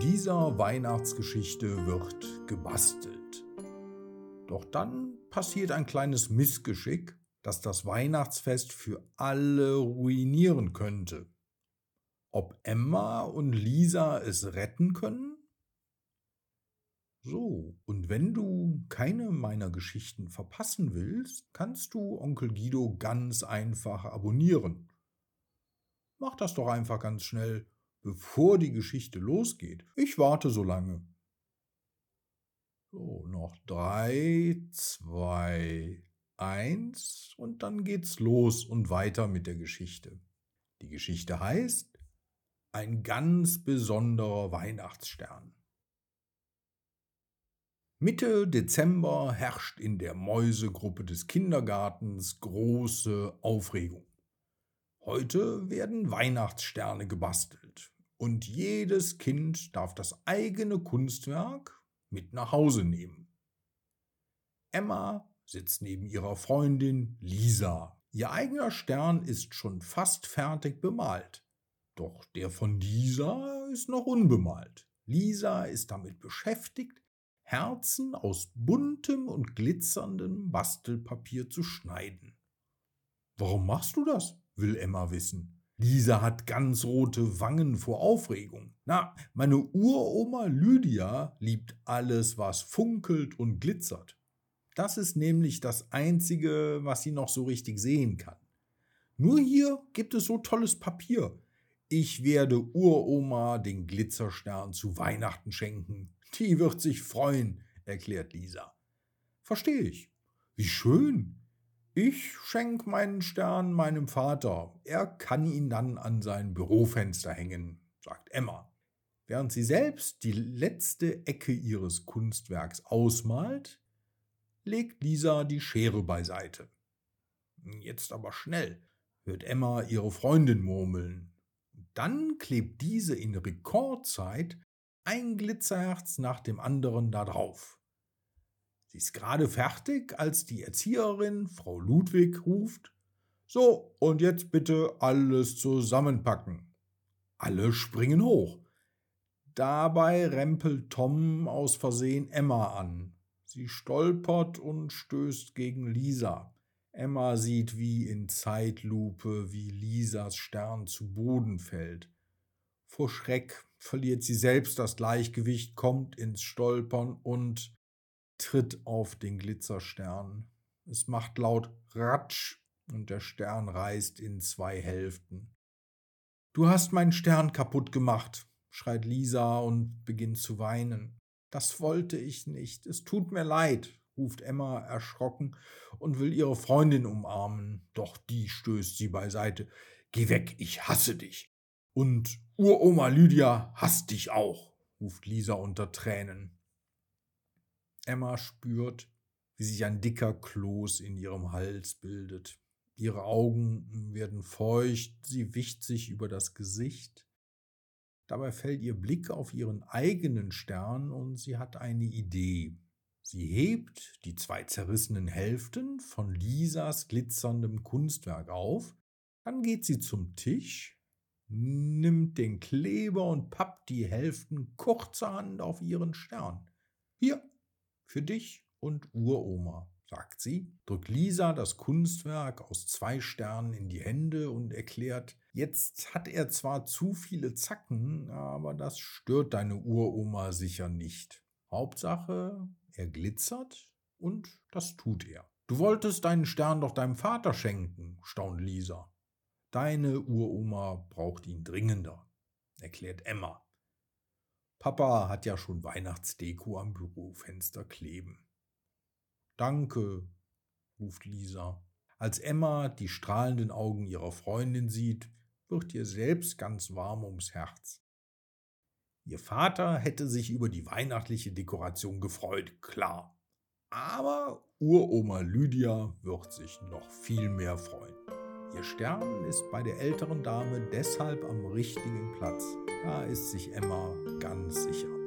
Dieser Weihnachtsgeschichte wird gebastelt. Doch dann passiert ein kleines Missgeschick, das das Weihnachtsfest für alle ruinieren könnte. Ob Emma und Lisa es retten können? So, und wenn du keine meiner Geschichten verpassen willst, kannst du Onkel Guido ganz einfach abonnieren. Mach das doch einfach ganz schnell, bevor die Geschichte losgeht. Ich warte so lange. So, noch drei, zwei, eins und dann geht's los und weiter mit der Geschichte. Die Geschichte heißt Ein ganz besonderer Weihnachtsstern. Mitte Dezember herrscht in der Mäusegruppe des Kindergartens große Aufregung. Heute werden Weihnachtssterne gebastelt und jedes Kind darf das eigene Kunstwerk mit nach Hause nehmen. Emma sitzt neben ihrer Freundin Lisa. Ihr eigener Stern ist schon fast fertig bemalt. Doch der von Lisa ist noch unbemalt. Lisa ist damit beschäftigt, Herzen aus buntem und glitzerndem Bastelpapier zu schneiden. Warum machst du das? will Emma wissen. Lisa hat ganz rote Wangen vor Aufregung. Na, meine Uroma Lydia liebt alles, was funkelt und glitzert. Das ist nämlich das Einzige, was sie noch so richtig sehen kann. Nur hier gibt es so tolles Papier. Ich werde Uroma den Glitzerstern zu Weihnachten schenken. Die wird sich freuen, erklärt Lisa. Verstehe ich. Wie schön. Ich schenk meinen Stern meinem Vater. Er kann ihn dann an sein Bürofenster hängen, sagt Emma. Während sie selbst die letzte Ecke ihres Kunstwerks ausmalt, legt Lisa die Schere beiseite. Jetzt aber schnell, hört Emma ihre Freundin murmeln. Dann klebt diese in Rekordzeit ein Glitzerherz nach dem anderen da drauf. Sie ist gerade fertig, als die Erzieherin, Frau Ludwig, ruft So, und jetzt bitte alles zusammenpacken. Alle springen hoch. Dabei rempelt Tom aus Versehen Emma an. Sie stolpert und stößt gegen Lisa. Emma sieht wie in Zeitlupe, wie Lisas Stern zu Boden fällt. Vor Schreck verliert sie selbst das Gleichgewicht, kommt ins Stolpern und tritt auf den Glitzerstern. Es macht laut Ratsch und der Stern reißt in zwei Hälften. Du hast meinen Stern kaputt gemacht, schreit Lisa und beginnt zu weinen. Das wollte ich nicht. Es tut mir leid, ruft Emma erschrocken und will ihre Freundin umarmen. Doch die stößt sie beiseite. Geh weg, ich hasse dich. Und Uroma Lydia hasst dich auch, ruft Lisa unter Tränen. Emma spürt, wie sich ein dicker Kloß in ihrem Hals bildet. Ihre Augen werden feucht, sie wischt sich über das Gesicht. Dabei fällt ihr Blick auf ihren eigenen Stern und sie hat eine Idee. Sie hebt die zwei zerrissenen Hälften von Lisas glitzerndem Kunstwerk auf, dann geht sie zum Tisch, nimmt den Kleber und pappt die Hälften kurzerhand auf ihren Stern. Hier, für dich und Uroma, sagt sie, drückt Lisa das Kunstwerk aus zwei Sternen in die Hände und erklärt, jetzt hat er zwar zu viele Zacken, aber das stört deine Uroma sicher nicht. Hauptsache, er glitzert und das tut er. Du wolltest deinen Stern doch deinem Vater schenken, staunt Lisa. Deine Uroma braucht ihn dringender, erklärt Emma. Papa hat ja schon Weihnachtsdeko am Bürofenster kleben. Danke, ruft Lisa. Als Emma die strahlenden Augen ihrer Freundin sieht, wird ihr selbst ganz warm ums Herz. Ihr Vater hätte sich über die weihnachtliche Dekoration gefreut, klar. Aber Uroma Lydia wird sich noch viel mehr freuen. Ihr Stern ist bei der älteren Dame deshalb am richtigen Platz. Da ist sich Emma ganz sicher.